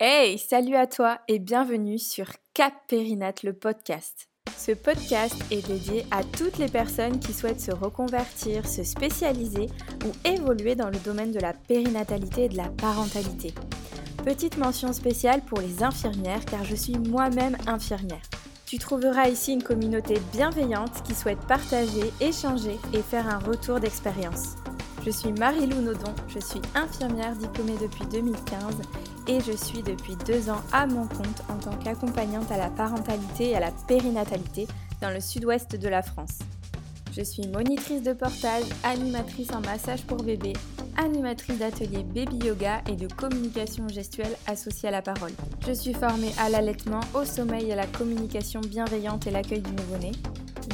Hey, salut à toi et bienvenue sur Cap Périnat, le podcast. Ce podcast est dédié à toutes les personnes qui souhaitent se reconvertir, se spécialiser ou évoluer dans le domaine de la périnatalité et de la parentalité. Petite mention spéciale pour les infirmières car je suis moi-même infirmière. Tu trouveras ici une communauté bienveillante qui souhaite partager, échanger et faire un retour d'expérience. Je suis Marie-Lou Nodon, je suis infirmière diplômée depuis 2015 et je suis depuis deux ans à mon compte en tant qu'accompagnante à la parentalité et à la périnatalité dans le sud-ouest de la France. Je suis monitrice de portage, animatrice en massage pour bébé, animatrice d'ateliers baby yoga et de communication gestuelle associée à la parole. Je suis formée à l'allaitement, au sommeil, à la communication bienveillante et l'accueil du nouveau-né.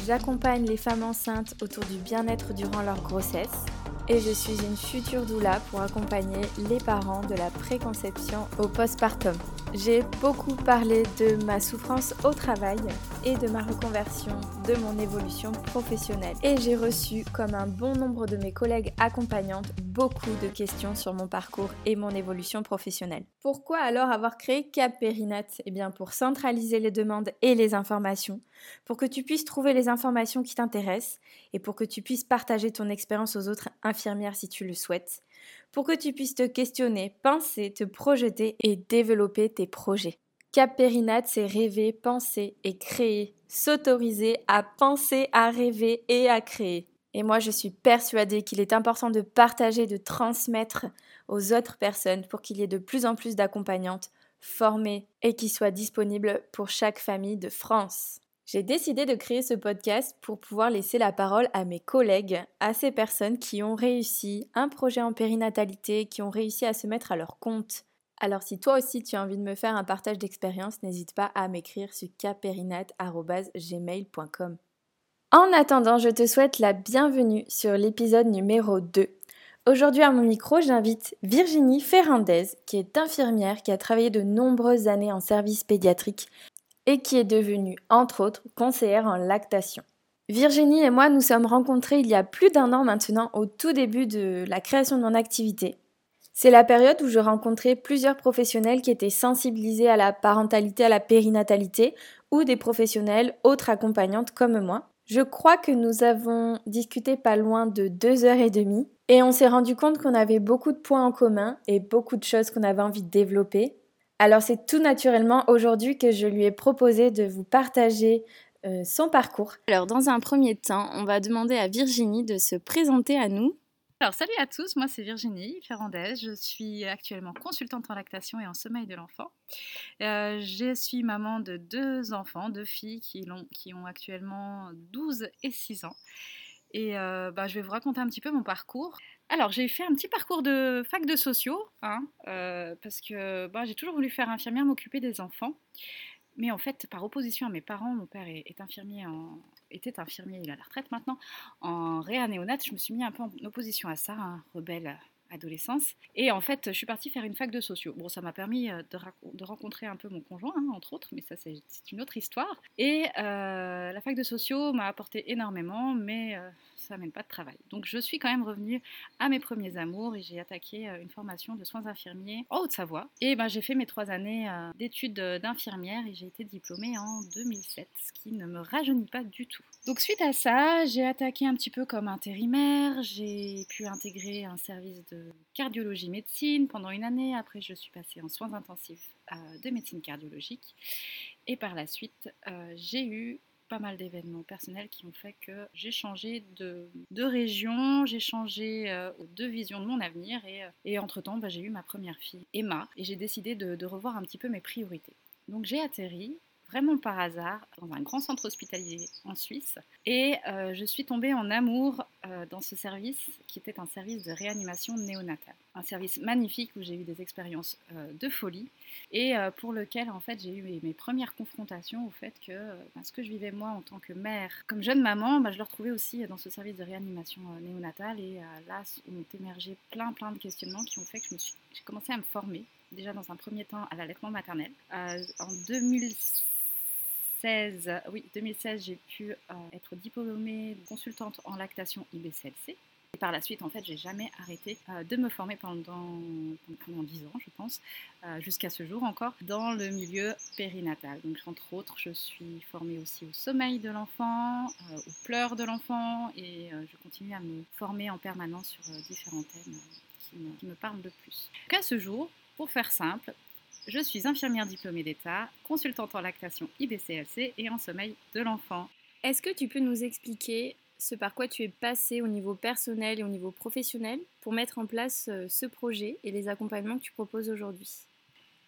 J'accompagne les femmes enceintes autour du bien-être durant leur grossesse et je suis une future doula pour accompagner les parents de la préconception au postpartum. J'ai beaucoup parlé de ma souffrance au travail et de ma reconversion, de mon évolution professionnelle. Et j'ai reçu, comme un bon nombre de mes collègues accompagnantes, beaucoup de questions sur mon parcours et mon évolution professionnelle. Pourquoi alors avoir créé Cap Périnat Eh bien pour centraliser les demandes et les informations, pour que tu puisses trouver les informations qui t'intéressent et pour que tu puisses partager ton expérience aux autres infirmières si tu le souhaites pour que tu puisses te questionner, penser, te projeter et développer tes projets. Cap Périnat, c'est rêver, penser et créer, s'autoriser à penser, à rêver et à créer. Et moi, je suis persuadée qu'il est important de partager, de transmettre aux autres personnes pour qu'il y ait de plus en plus d'accompagnantes formées et qui soient disponibles pour chaque famille de France. J'ai décidé de créer ce podcast pour pouvoir laisser la parole à mes collègues, à ces personnes qui ont réussi un projet en périnatalité, qui ont réussi à se mettre à leur compte. Alors si toi aussi tu as envie de me faire un partage d'expérience, n'hésite pas à m'écrire sur caperinat.gmail.com. En attendant, je te souhaite la bienvenue sur l'épisode numéro 2. Aujourd'hui à mon micro, j'invite Virginie Ferrandez, qui est infirmière, qui a travaillé de nombreuses années en service pédiatrique et qui est devenue, entre autres, conseillère en lactation. Virginie et moi nous sommes rencontrés il y a plus d'un an maintenant au tout début de la création de mon activité. C'est la période où je rencontrais plusieurs professionnels qui étaient sensibilisés à la parentalité, à la périnatalité, ou des professionnels autres accompagnantes comme moi. Je crois que nous avons discuté pas loin de deux heures et demie, et on s'est rendu compte qu'on avait beaucoup de points en commun et beaucoup de choses qu'on avait envie de développer. Alors c'est tout naturellement aujourd'hui que je lui ai proposé de vous partager euh, son parcours. Alors dans un premier temps, on va demander à Virginie de se présenter à nous. Alors salut à tous, moi c'est Virginie Ferrandez, je suis actuellement consultante en lactation et en sommeil de l'enfant. Euh, je suis maman de deux enfants, deux filles qui, ont, qui ont actuellement 12 et 6 ans. Et euh, bah, je vais vous raconter un petit peu mon parcours. Alors, j'ai fait un petit parcours de fac de sociaux, hein, euh, parce que bah, j'ai toujours voulu faire infirmière, m'occuper des enfants. Mais en fait, par opposition à mes parents, mon père est, était infirmier, il a la retraite maintenant, en réanéonate, je me suis mis un peu en opposition à ça, hein, rebelle adolescence. Et en fait, je suis partie faire une fac de sociaux. Bon, ça m'a permis euh, de, rencontrer un peu mon conjoint, hein, entre autres, mais ça, c'est une autre histoire. Et euh, la fac de sociaux m'a apporté énormément, mais euh, ça mène pas de travail. Donc, je suis quand même revenue à mes premiers amours et j'ai attaqué une formation de soins infirmiers en Haute-Savoie. Et ben, j'ai fait mes trois années d'études d'infirmière et j'ai été diplômée en 2007, ce qui ne me rajeunit pas du tout. Donc, suite à ça, j'ai attaqué un petit peu comme intérimaire, j'ai pu intégrer un service de cardiologie médecine pendant une année. Après, je suis passée en soins intensifs euh, de médecine cardiologique. Et par la suite, euh, j'ai eu pas mal d'événements personnels qui ont fait que j'ai changé de, de région, j'ai changé euh, de vision de mon avenir et, et entre-temps, bah, j'ai eu ma première fille, Emma, et j'ai décidé de, de revoir un petit peu mes priorités. Donc j'ai atterri vraiment par hasard dans un grand centre hospitalier en Suisse. Et euh, je suis tombée en amour euh, dans ce service qui était un service de réanimation néonatale. Un service magnifique où j'ai eu des expériences euh, de folie et pour lequel en fait j'ai eu mes, premières confrontations au fait que ben, ce que je vivais moi en tant que mère, comme jeune maman, ben, je le retrouvais aussi dans ce service de réanimation néonatale et là ont émergé plein plein de questionnements qui ont fait que j'ai commencé à me former déjà dans un premier temps à l'allaitement maternel. en 2006 oui, 2016, j'ai pu euh, être diplômée consultante en lactation IBCLC. Et par la suite, en fait, j'ai jamais arrêté euh, de me former pendant, pendant 10 ans, je pense, euh, jusqu'à ce jour encore, dans le milieu périnatal. Donc, entre autres, je suis formée aussi au sommeil de l'enfant, aux pleurs de l'enfant, et je continue à me former en permanence sur différents thèmes qui me, qui me parlent le plus. Qu'à ce jour, pour faire simple, je suis infirmière diplômée d'État, consultante en lactation IBCLC et en sommeil de l'enfant. Est-ce que tu peux nous expliquer ce par quoi tu es passé au niveau personnel et au niveau professionnel pour mettre en place euh, ce projet et les accompagnements que tu proposes aujourd'hui?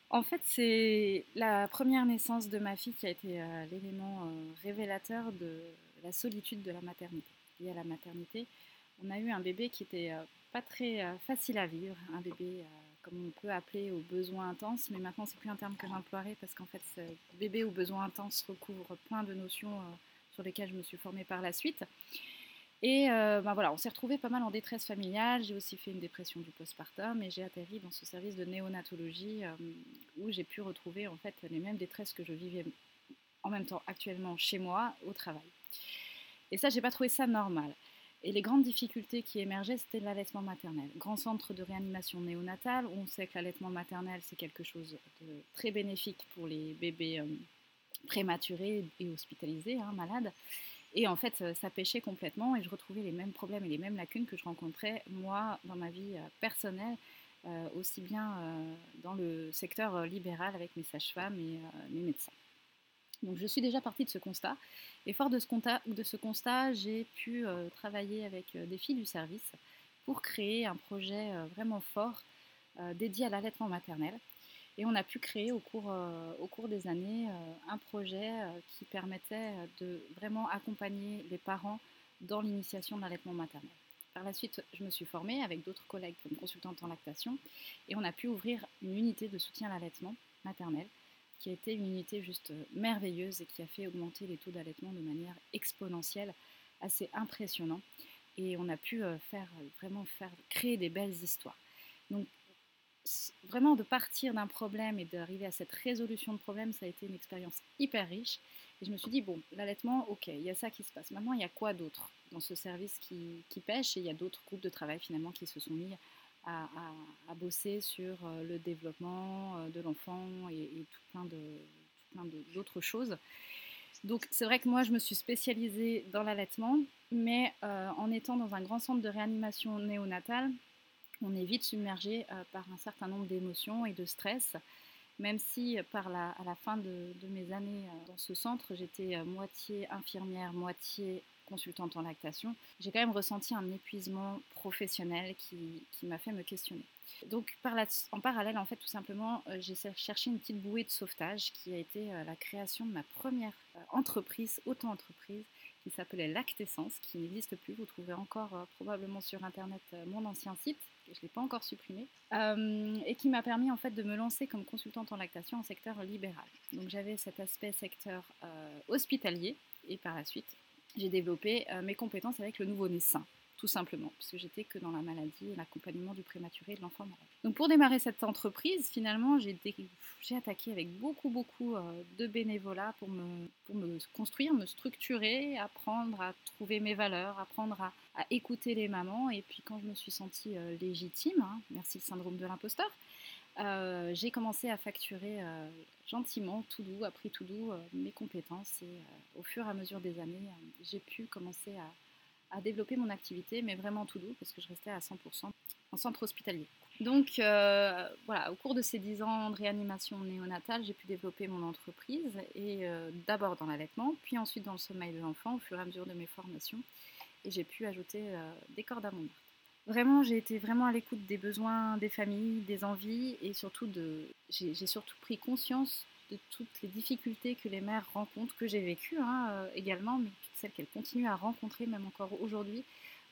En fait, c'est la première naissance de ma fille qui a été euh, l'élément euh, révélateur de la solitude de la maternité. Liée à la maternité, on a eu un bébé qui était pas très facile à vivre, un bébé comme on peut appeler aux besoins intenses, mais maintenant c'est plus un terme que j'emploierai parce qu'en fait, ce bébé aux besoins intenses recouvre plein de notions sur lesquelles je me suis formée par la suite. Et euh, ben voilà, on s'est retrouvé pas mal en détresse familiale. J'ai aussi fait une dépression du postpartum et j'ai atterri dans ce service de néonatologie euh, où j'ai pu retrouver en fait les mêmes détresses que je vivais en même temps actuellement chez moi au travail. Et ça, j'ai pas trouvé ça normal. Et les grandes difficultés qui émergeaient, c'était l'allaitement maternel. Grand centre de réanimation néonatale, on sait que l'allaitement maternel, c'est quelque chose de très bénéfique pour les bébés euh, prématurés et hospitalisés, hein, malades. Et en fait, ça pêchait complètement et je retrouvais les mêmes problèmes et les mêmes lacunes que je rencontrais moi dans ma vie euh, personnelle, euh, aussi bien dans le secteur libéral avec mes sages-femmes et mes médecins. Donc je suis déjà partie de ce constat. Et fort de ce constat, constat j'ai pu travailler avec des filles du service pour créer un projet vraiment fort dédié à l'allaitement maternel. Et on a pu créer au cours, euh, au cours des années euh, un projet euh, qui permettait de vraiment accompagner les parents dans l'initiation de l'allaitement maternel. Par la suite, je me suis formée avec d'autres collègues comme consultante en lactation et on a pu ouvrir une unité de soutien à l'allaitement maternel qui a été une unité juste merveilleuse et qui a fait augmenter les taux d'allaitement de manière exponentielle, assez impressionnant. Et on a pu faire, vraiment faire, créer des belles histoires. Donc vraiment de partir d'un problème et d'arriver à cette résolution de problème, ça a été une expérience hyper riche. Et je me suis dit, bon, l'allaitement, ok, il y a ça qui se passe. Maintenant, il y a quoi d'autre dans ce service qui, pêche? Et il y a d'autres groupes de travail finalement qui se sont mis à, bosser sur euh, le développement euh, de l'enfant et, tout plein d'autres choses. Donc c'est vrai que moi je me suis spécialisée dans l'allaitement, mais euh, en étant dans un grand centre de réanimation néonatale, on est vite submergé par un certain nombre d'émotions et de stress. Même si par la, à la fin de, mes années dans ce centre, j'étais moitié infirmière, moitié consultante en lactation, j'ai quand même ressenti un épuisement professionnel qui, m'a fait me questionner. Donc en parallèle, en fait, tout simplement, j'ai cherché une petite bouée de sauvetage qui a été la création de ma première entreprise, auto-entreprise, qui s'appelait Lactessence, qui n'existe plus. Vous trouverez encore probablement sur Internet mon ancien site je ne l'ai pas encore supprimé, euh, et qui m'a permis en fait de me lancer comme consultante en lactation en secteur libéral. Donc j'avais cet aspect secteur euh, hospitalier, et par la suite, j'ai développé euh, mes compétences avec le nouveau-né sain tout simplement, puisque j'étais que dans la maladie et l'accompagnement du prématuré et de l'enfant malade. Donc pour démarrer cette entreprise, finalement, j'ai attaqué avec beaucoup, beaucoup euh, de bénévolat pour me, construire, me structurer, apprendre à trouver mes valeurs, apprendre à, écouter les mamans. Et puis quand je me suis sentie euh, légitime, hein, merci le syndrome de l'imposteur, euh, j'ai commencé à facturer gentiment, tout doux, appris tout doux, mes compétences. Et au fur et à mesure des années, j'ai pu commencer à développer mon activité, mais vraiment tout doux, parce que je restais à 100% en centre hospitalier. Donc euh, voilà, au cours de ces 10 ans de réanimation néonatale, j'ai pu développer mon entreprise, et euh, d'abord dans l'allaitement, puis ensuite dans le sommeil de l'enfant au fur et à mesure de mes formations, et j'ai pu ajouter euh, des cordes à mon arc. Vraiment, j'ai été vraiment à l'écoute des besoins des familles, des envies, et surtout de, j'ai surtout pris conscience de toutes les difficultés que les mères rencontrent, que j'ai vécues hein, également, mais celles qu'elles continuent à rencontrer même encore aujourd'hui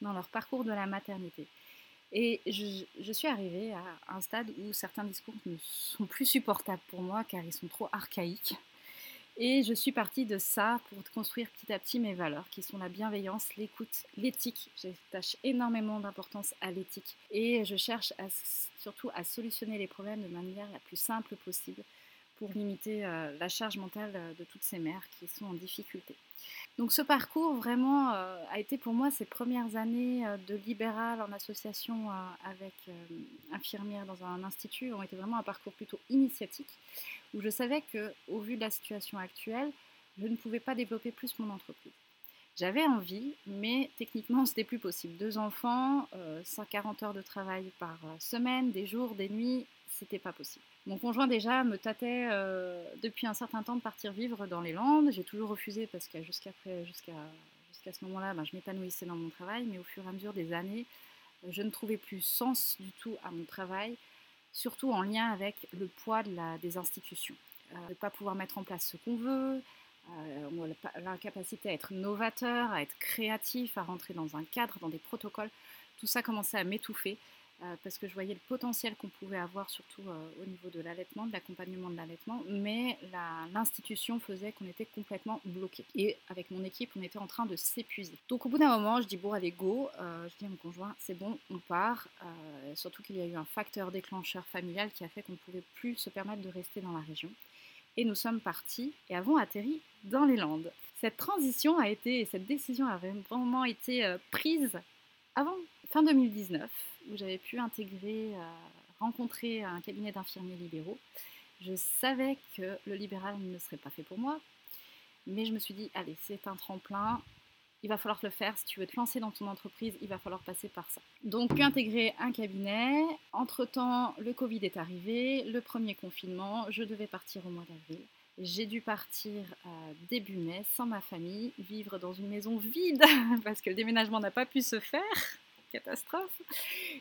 dans leur parcours de la maternité. Et je, suis arrivée à un stade où certains discours ne sont plus supportables pour moi car ils sont trop archaïques. Et je suis partie de ça pour construire petit à petit mes valeurs qui sont la bienveillance, l'écoute, l'éthique. J'attache énormément d'importance à l'éthique et je cherche surtout à solutionner les problèmes de manière la plus simple possible pour limiter la charge mentale de toutes ces mères qui sont en difficulté. Donc ce parcours vraiment a été pour moi ces premières années de libéral en association avec infirmières dans un institut ont été vraiment un parcours plutôt initiatique où je savais que au vu de la situation actuelle, je ne pouvais pas développer plus mon entreprise. J'avais envie, mais techniquement, c'était plus possible. Deux enfants, 140 euh, heures de travail par euh, semaine, des jours, des nuits, c'était pas possible. Mon conjoint déjà me tâtait euh, depuis un certain temps de partir vivre dans les Landes. J'ai toujours refusé parce que jusqu'à ce moment-là, ben, je m'épanouissais dans mon travail, mais au fur et à mesure des années, je ne trouvais plus sens du tout à mon travail, surtout en lien avec le poids des institutions. ne pas pouvoir mettre en place ce qu'on veut, euh, l'incapacité à être novateur, à être créatif, à rentrer dans un cadre, dans des protocoles. Tout ça commençait à m'étouffer euh, parce que je voyais le potentiel qu'on pouvait avoir, surtout euh, au niveau de l'allaitement, de l'accompagnement de l'allaitement, mais l'institution faisait qu'on était complètement bloqué. Et avec mon équipe, on était en train de s'épuiser. Donc au bout d'un moment, je dis bon, allez, go. je dis à mon conjoint, c'est bon, on part. surtout qu'il y a eu un facteur déclencheur familial qui a fait qu'on ne pouvait plus se permettre de rester dans la région et nous sommes partis et avons atterri dans les Landes. Cette transition a été, cette décision a vraiment été euh, prise avant fin 2019, où j'avais pu intégrer, euh, rencontrer un cabinet d'infirmiers libéraux. Je savais que le libéral ne serait pas fait pour moi, mais je me suis dit, allez, c'est un tremplin, il va falloir le faire. Si tu veux te lancer dans ton entreprise, il va falloir passer par ça. Donc, intégrer un cabinet. Entre-temps, le Covid est arrivé, le premier confinement. Je devais partir au mois d'avril. J'ai dû partir euh, début mai sans ma famille, vivre dans une maison vide parce que le déménagement n'a pas pu se faire. Catastrophe.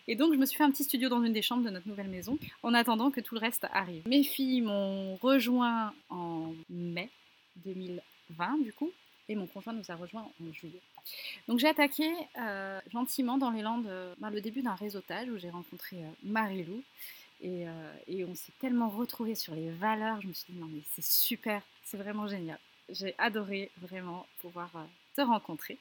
Et donc, je me suis fait un petit studio dans une des chambres de notre nouvelle maison en attendant que tout le reste arrive. Mes filles m'ont rejoint en mai 2020, du coup et mon conjoint nous a rejoint en juillet. Donc j'ai attaqué euh, gentiment dans les Landes euh, ben, le début d'un réseautage où j'ai rencontré euh, Marie-Lou et, et, on s'est tellement retrouvés sur les valeurs, je me suis dit non mais c'est super, c'est vraiment génial. J'ai adoré vraiment pouvoir te rencontrer.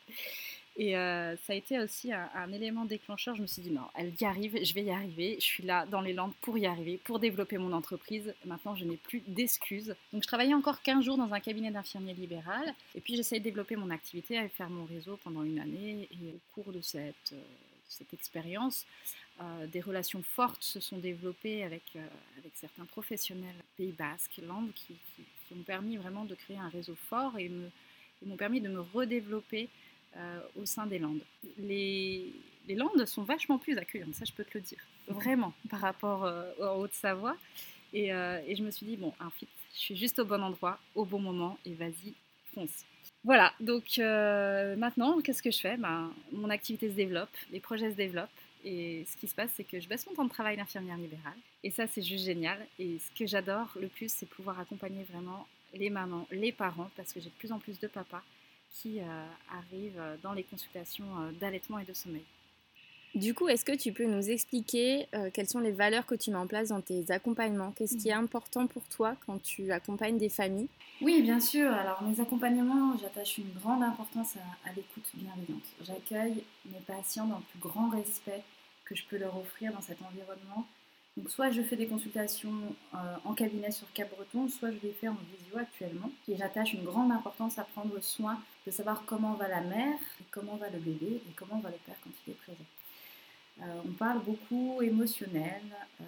Et euh, ça a été aussi un, élément déclencheur. Je me suis dit, non, elle y arrive, je vais y arriver. Je suis là dans les Landes pour y arriver, pour développer mon entreprise. Maintenant, je n'ai plus d'excuses. Donc, je travaillais encore 15 jours dans un cabinet d'infirmier libéral. Et puis, j'essayais de développer mon activité, à faire mon réseau pendant une année. Et au cours de cette, euh, expérience, euh, des relations fortes se sont développées avec, avec certains professionnels Pays Basque, Landes, qui, qui, qui, ont permis vraiment de créer un réseau fort et m'ont permis de me redévelopper euh, au sein des Landes. Les, Landes sont vachement plus accueillantes, ça je peux te le dire, vraiment, par rapport euh, en Haute-Savoie. Et, euh, et, je me suis dit, bon, un fit, je suis juste au bon endroit, au bon moment, et vas-y, fonce. Voilà, donc maintenant, qu'est-ce que je fais? Ben, Mon activité se développe, les projets se développent. Et ce qui se passe, c'est que je baisse mon temps de travail d'infirmière libérale. Et ça, c'est juste génial. Et ce que j'adore le plus, c'est pouvoir accompagner vraiment les mamans, les parents, parce que j'ai de plus en plus de papas qui euh, arrivent dans les consultations euh, d'allaitement et de sommeil. Du coup, est-ce que tu peux nous expliquer euh, quelles sont les valeurs que tu mets en place dans tes accompagnements? Qu'est-ce qui est mhm. important pour toi quand tu accompagnes des familles? Oui, bien sûr. Alors, mes accompagnements, j'attache une grande importance à, à l'écoute bienveillante. J'accueille mes patients dans le plus grand respect que je peux leur offrir dans cet environnement donc soit je fais des consultations euh, en cabinet sur Cap-Breton, soit je les fais en visio actuellement. Et j'attache une grande importance à prendre soin de savoir comment va la mère, comment va le bébé et comment va le père quand il est présent. Euh, on parle beaucoup émotionnel, euh,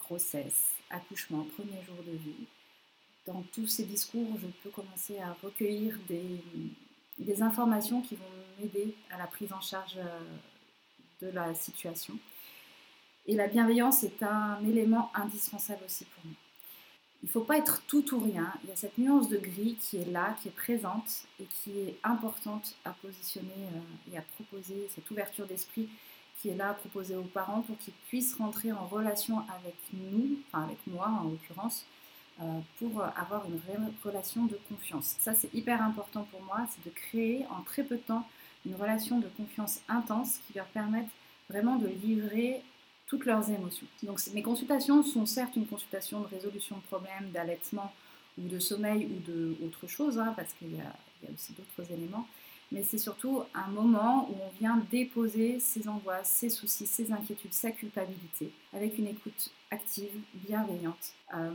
grossesse, accouchement, premier jour de vie. Dans tous ces discours, je peux commencer à recueillir des, des informations qui vont m'aider à la prise en charge de la situation. Et la bienveillance est un élément indispensable aussi pour nous. Il ne faut pas être tout ou rien. Il y a cette nuance de gris qui est là, qui est présente et qui est importante à positionner euh, et à proposer, cette ouverture d'esprit qui est là à proposer aux parents pour qu'ils puissent rentrer en relation avec nous, enfin avec moi en l'occurrence, euh, pour avoir une relation de confiance. Ça, c'est hyper important pour moi, c'est de créer en très peu de temps une relation de confiance intense qui leur permette vraiment de livrer toutes leurs émotions. Donc mes consultations sont certes une consultation de résolution de problèmes, d'allaitement ou de sommeil ou d'autre chose, hein, parce qu'il y, a aussi d'autres éléments, mais c'est surtout un moment où on vient déposer ses angoisses, ses soucis, ses inquiétudes, sa culpabilité, avec une écoute active, bienveillante. Euh,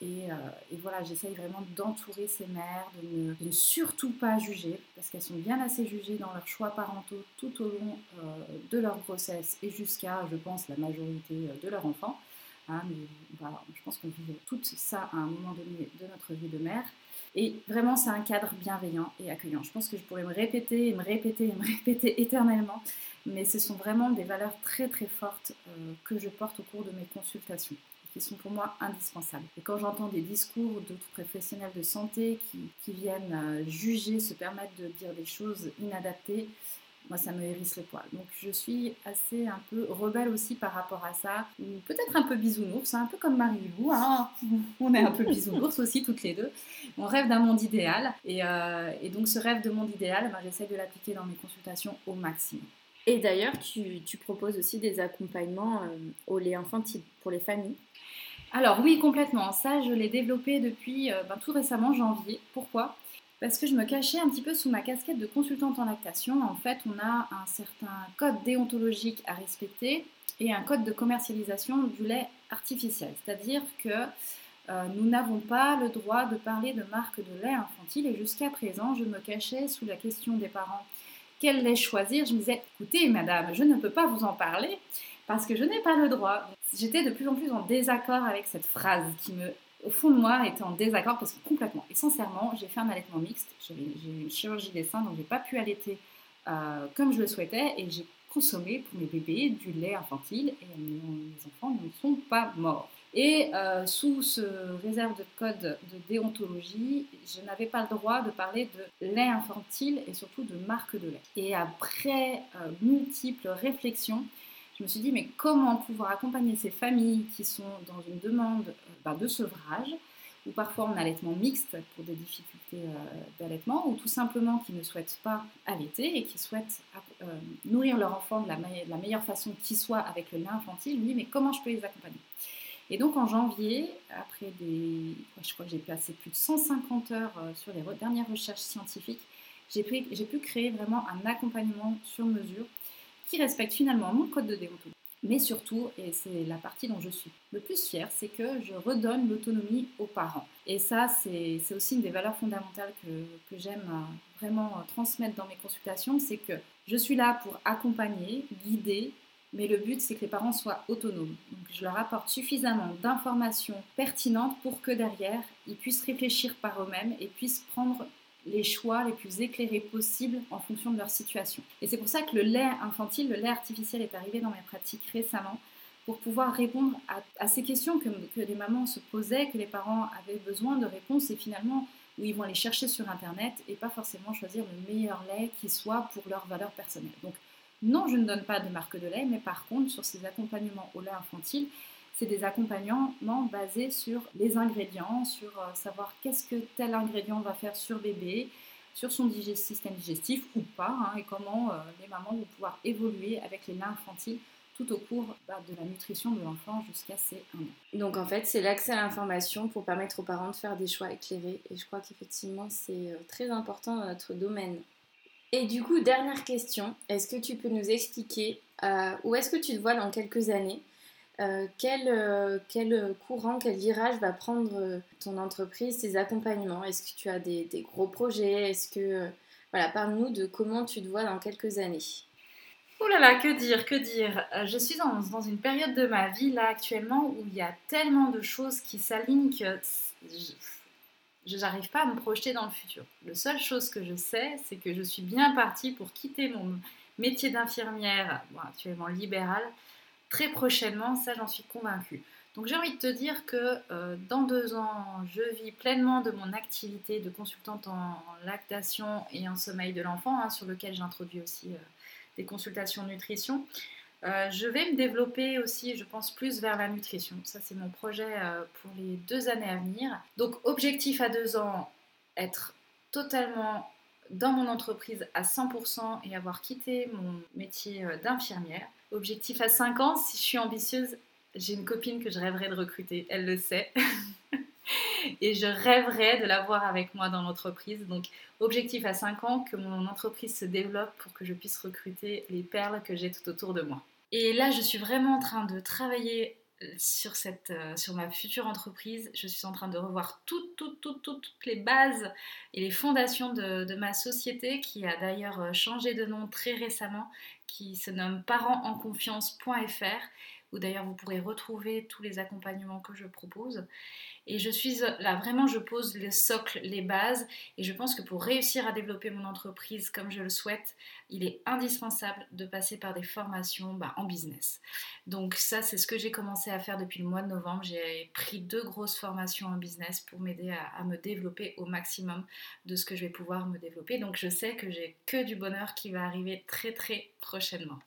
et, euh, et, voilà, j'essaye vraiment d'entourer ces mères, de ne, surtout pas juger, parce qu'elles sont bien assez jugées dans leurs choix parentaux tout au long euh, de leur grossesse et jusqu'à, je pense, la majorité de leur enfant. Hein, mais je pense qu'on vit tout ça à un moment donné de notre vie de mère. Et vraiment, c'est un cadre bienveillant et accueillant. Je pense que je pourrais me répéter et me répéter et me répéter éternellement, mais ce sont vraiment des valeurs très très fortes euh, que je porte au cours de mes consultations qui sont pour moi indispensables. Et quand j'entends des discours d'autres professionnels de santé qui, qui viennent euh, juger, se permettre de dire des choses inadaptées, moi ça me hérisse le poil. Donc je suis assez un peu rebelle aussi par rapport à ça, ou peut-être un peu bisounours, un peu comme Marie-Lou, hein. on est un peu bisounours aussi toutes les deux. On rêve d'un monde idéal, et, euh, donc ce rêve de monde idéal, ben, j'essaie de l'appliquer dans mes consultations au maximum. Et d'ailleurs, tu, proposes aussi des accompagnements euh, au lait infantile pour les familles? Alors oui, complètement. Ça, je l'ai développé depuis euh, ben, tout récemment, janvier. Pourquoi? Parce que je me cachais un petit peu sous ma casquette de consultante en lactation. En fait, on a un certain code déontologique à respecter et un code de commercialisation du lait artificiel. C'est-à-dire que euh, nous n'avons pas le droit de parler de marque de lait infantile et jusqu'à présent, je me cachais sous la question des parents. Quel lait choisir? Je me disais, écoutez, madame, je ne peux pas vous en parler parce que je n'ai pas le droit. J'étais de plus en plus en désaccord avec cette phrase qui me au fond de moi, était en désaccord parce que complètement. Et sincèrement, j'ai fait un allaitement mixte. J'ai eu une chirurgie des seins, donc j'ai pas pu allaiter euh, comme je le souhaitais et j'ai consommé pour mes bébés du lait infantile et mes enfants ne sont pas morts. Et euh, sous ce réserve de code de déontologie, je n'avais pas le droit de parler de lait infantile et surtout de marque de lait. Et après euh, multiples réflexions, je me suis dit, mais comment pouvoir accompagner ces familles qui sont dans une demande euh, bah, de sevrage, ou parfois en allaitement mixte pour des difficultés euh, d'allaitement, ou tout simplement qui ne souhaitent pas allaiter et qui souhaitent euh, nourrir leur enfant de la, meilleure façon qui soit avec le lait infantile, oui, mais comment je peux les accompagner? Et donc en janvier, après des, je crois que j'ai passé plus de 150 heures sur les dernières recherches scientifiques, j'ai pu créer vraiment un accompagnement sur mesure qui respecte finalement mon code de déontologie. Mais surtout, et c'est la partie dont je suis le plus fière, c'est que je redonne l'autonomie aux parents. Et ça, c'est aussi une des valeurs fondamentales que, que j'aime euh, vraiment euh, transmettre dans mes consultations, c'est que je suis là pour accompagner, guider, mais le but, c'est que les parents soient autonomes. Donc, je leur apporte suffisamment d'informations pertinentes pour que derrière, ils puissent réfléchir par eux-mêmes et puissent prendre les choix les plus éclairés possibles en fonction de leur situation. Et c'est pour ça que le lait infantile, le lait artificiel est arrivé dans mes pratiques récemment pour pouvoir répondre à, ces questions que, les mamans se posaient, que les parents avaient besoin de réponses et finalement où ils vont aller chercher sur Internet et pas forcément choisir le meilleur lait qui soit pour leur valeur personnelle. Donc non, je ne donne pas de marque de lait, mais par contre, sur ces accompagnements au lait infantile, c'est des accompagnements basés sur les ingrédients, sur euh, savoir qu'est-ce que tel ingrédient va faire sur bébé, sur son système digestif ou pas, hein, et comment euh, les mamans vont pouvoir évoluer avec les laits infantiles tout au cours bah, de la nutrition de l'enfant jusqu'à ses 1 an. Donc en fait, c'est l'accès à l'information pour permettre aux parents de faire des choix éclairés, et je crois qu'effectivement, c'est euh, très important dans notre domaine. Et du coup, dernière question, est-ce que tu peux nous expliquer où est-ce que tu te vois dans quelques années? Euh, quel, euh, quel, courant, quel virage va prendre euh, ton entreprise, tes accompagnements? Est-ce que tu as des, gros projets? Est-ce que voilà, parle-nous de comment tu te vois dans quelques années. Oh là là, que dire, que dire? Je suis dans, dans, une période de ma vie là actuellement où il y a tellement de choses qui s'alignent que je n'arrive pas à me projeter dans le futur. La seule chose que je sais, c'est que je suis bien partie pour quitter mon métier d'infirmière, actuellement libéral, très prochainement, ça j'en suis convaincue. Donc j'ai envie de te dire que euh, dans deux ans, je vis pleinement de mon activité de consultante en, lactation et en sommeil de l'enfant, hein, sur lequel j'introduis aussi euh, des consultations nutrition. Euh, je vais me développer aussi, je pense, plus vers la nutrition. Ça, c'est mon projet pour les deux années à venir. Donc, objectif à deux ans, être totalement dans mon entreprise à 100% et avoir quitté mon métier d'infirmière. Objectif à 5 ans, si je suis ambitieuse, j'ai une copine que je rêverais de recruter, elle le sait. et je rêverais de l'avoir avec moi dans l'entreprise. Donc, objectif à 5 ans, que mon entreprise se développe pour que je puisse recruter les perles que j'ai tout autour de moi. Et là, je suis vraiment en train de travailler euh, sur ma future entreprise. Je suis en train de revoir toutes, toutes, toutes, toutes, les bases et les fondations de, de ma société qui a d'ailleurs euh, changé de nom très récemment, qui se nomme parentsenconfiance.fr d'ailleurs vous pourrez retrouver tous les accompagnements que je propose. Et je suis là, vraiment, je pose le socle, les bases, et je pense que pour réussir à développer mon entreprise comme je le souhaite, il est indispensable de passer par des formations bah, en business. Donc ça, c'est ce que j'ai commencé à faire depuis le mois de novembre. J'ai pris deux grosses formations en business pour m'aider à me développer au maximum de ce que je vais pouvoir me développer. Donc je sais que j'ai que du bonheur qui va arriver très très prochainement.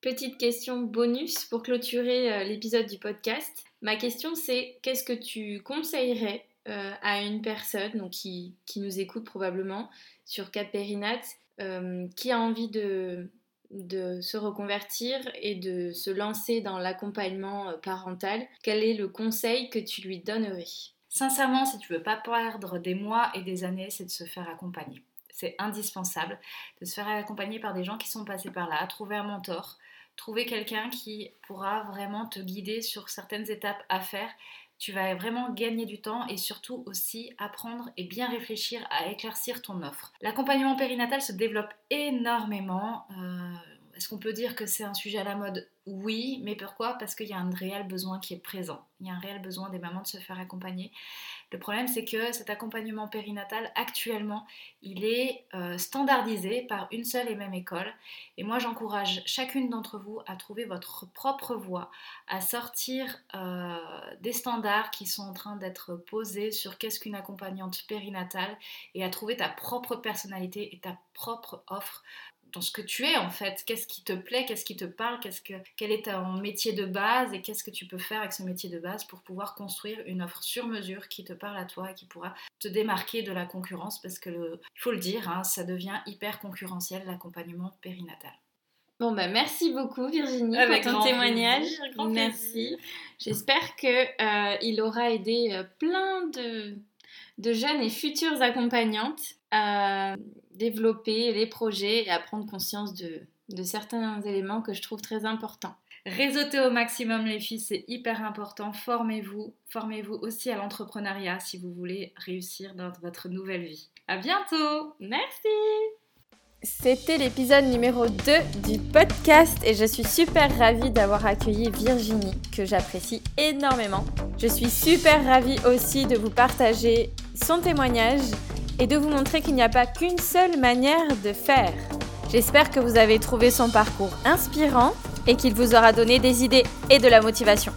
Petite question bonus pour clôturer euh, l'épisode du podcast. Ma question c'est qu'est-ce que tu conseillerais euh, à une personne qui, nous écoute probablement sur Cap euh, qui a envie de, de se reconvertir et de se lancer dans l'accompagnement parental? Quel est le conseil que tu lui donnerais? Sincèrement, si tu veux pas perdre des mois et des années, c'est de se faire accompagner. C'est indispensable de se faire accompagner par des gens qui sont passés par là, trouver un mentor, trouver quelqu'un qui pourra vraiment te guider sur certaines étapes à faire. Tu vas vraiment gagner du temps et surtout aussi apprendre et bien réfléchir à éclaircir ton offre. L'accompagnement périnatal se développe énormément. Euh, est-ce qu'on peut dire que c'est un sujet à la mode? Oui, mais pourquoi? Parce qu'il y a un réel besoin qui est présent. Il y a un réel besoin des mamans de se faire accompagner. Le problème, c'est que cet accompagnement périnatal, actuellement, il est euh, standardisé par une seule et même école. Et moi, j'encourage chacune d'entre vous à trouver votre propre voie, à sortir euh, des standards qui sont en train d'être posés sur qu'est-ce qu'une accompagnante périnatale et à trouver ta propre personnalité et ta propre offre dans ce que tu es en fait. Qu'est-ce qui te plaît, qu'est-ce qui te parle, qu'est-ce que, quel est ton métier de base et qu'est-ce que tu peux faire avec ce métier de base pour pouvoir construire une offre sur mesure qui te parle à toi et qui pourra te démarquer de la concurrence parce que, il faut le dire, hein, ça devient hyper concurrentiel l'accompagnement périnatal. Bon bah merci beaucoup Virginie pour ton témoignage. Merci. J'espère que euh, aura aidé euh, plein de, de jeunes et futures accompagnantes à développer les projets et à prendre conscience de, certains éléments que je trouve très importants. Réseautez au maximum les filles, c'est hyper important. Formez-vous, formez-vous aussi à l'entrepreneuriat si vous voulez réussir dans votre nouvelle vie. À bientôt. Merci. C'était l'épisode numéro 2 du podcast et je suis super ravie d'avoir accueilli Virginie que j'apprécie énormément. Je suis super ravie aussi de vous partager son témoignage et de vous montrer qu'il n'y a pas qu'une seule manière de faire. J'espère que vous avez trouvé son parcours inspirant et qu'il vous aura donné des idées et de la motivation.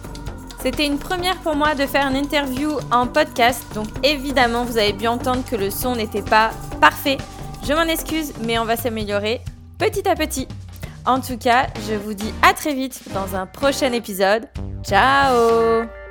C'était une première pour moi de faire une interview en podcast, donc évidemment vous avez bien entendre que le son n'était pas parfait. Je m'en excuse, mais on va s'améliorer petit à petit. En tout cas, je vous dis à très vite dans un prochain épisode. Ciao